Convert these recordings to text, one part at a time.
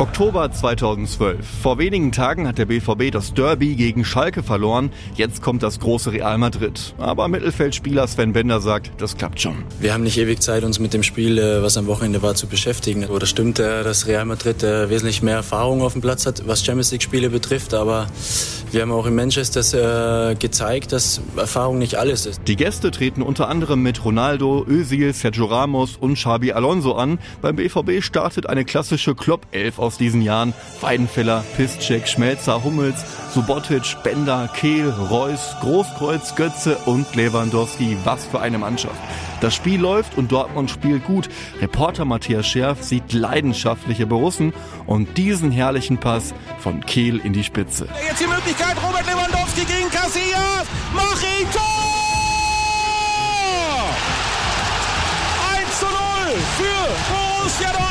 Oktober 2012. Vor wenigen Tagen hat der BVB das Derby gegen Schalke verloren. Jetzt kommt das große Real Madrid. Aber Mittelfeldspieler Sven Bender sagt, das klappt schon. Wir haben nicht ewig Zeit, uns mit dem Spiel, äh, was am Wochenende war, zu beschäftigen. Oder stimmt, äh, dass Real Madrid äh, wesentlich mehr Erfahrung auf dem Platz hat, was Champions League-Spiele betrifft. Aber wir haben auch in Manchester gezeigt, dass Erfahrung nicht alles ist. Die Gäste treten unter anderem mit Ronaldo, Özil, Sergio Ramos und Xabi Alonso an. Beim BVB startet eine klassische Klopp-Elf aus aus diesen Jahren. Weidenfeller, Piszczek, Schmelzer, Hummels, Subotic, Bender, Kehl, Reus, Großkreuz, Götze und Lewandowski. Was für eine Mannschaft. Das Spiel läuft und Dortmund spielt gut. Reporter Matthias Scherf sieht leidenschaftliche Borussen und diesen herrlichen Pass von Kehl in die Spitze. Jetzt die Möglichkeit, Robert Lewandowski gegen Casillas. Mach ihn Tor! 1 zu 0 für Borussia Dortmund.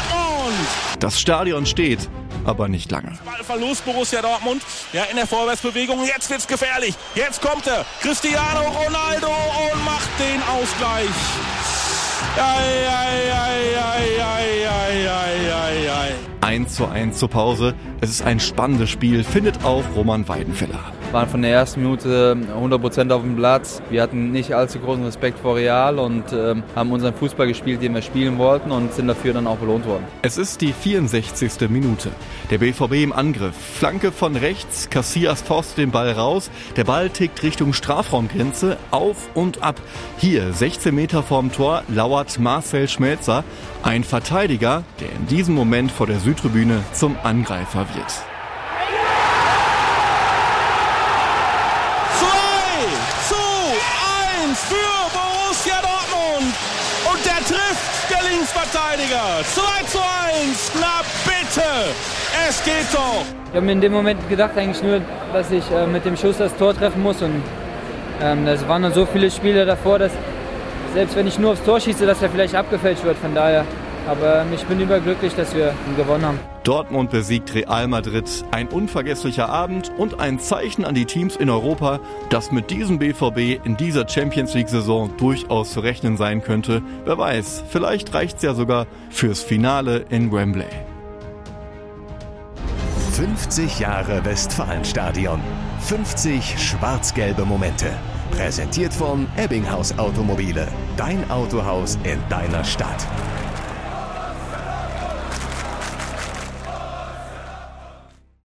Das Stadion steht, aber nicht lange. Verlust Borussia Dortmund. Ja, in der Vorwärtsbewegung. Jetzt wird's gefährlich. Jetzt kommt er. Cristiano Ronaldo und macht den Ausgleich. Ei, ei, ei, 1 zu 1 zur Pause. Es ist ein spannendes Spiel, findet auch Roman Weidenfeller waren von der ersten Minute 100% auf dem Platz. Wir hatten nicht allzu großen Respekt vor Real und ähm, haben unseren Fußball gespielt, den wir spielen wollten und sind dafür dann auch belohnt worden. Es ist die 64. Minute. Der BVB im Angriff. Flanke von rechts, Cassias faust den Ball raus. Der Ball tickt Richtung Strafraumgrenze, auf und ab. Hier, 16 Meter vorm Tor, lauert Marcel Schmelzer, ein Verteidiger, der in diesem Moment vor der Südtribüne zum Angreifer wird. Linksverteidiger. 2 zu 1. Na bitte. Es geht doch. Ich habe mir in dem Moment gedacht eigentlich nur, dass ich äh, mit dem Schuss das Tor treffen muss. Und ähm, es waren dann so viele Spiele davor, dass selbst wenn ich nur aufs Tor schieße, dass er vielleicht abgefälscht wird. Von daher aber ich bin überglücklich, dass wir gewonnen haben. Dortmund besiegt Real Madrid. Ein unvergesslicher Abend und ein Zeichen an die Teams in Europa, dass mit diesem BVB in dieser Champions League-Saison durchaus zu rechnen sein könnte. Wer weiß, vielleicht reicht es ja sogar fürs Finale in Wembley. 50 Jahre Westfalenstadion. 50 schwarz-gelbe Momente. Präsentiert von Ebbinghaus Automobile. Dein Autohaus in deiner Stadt.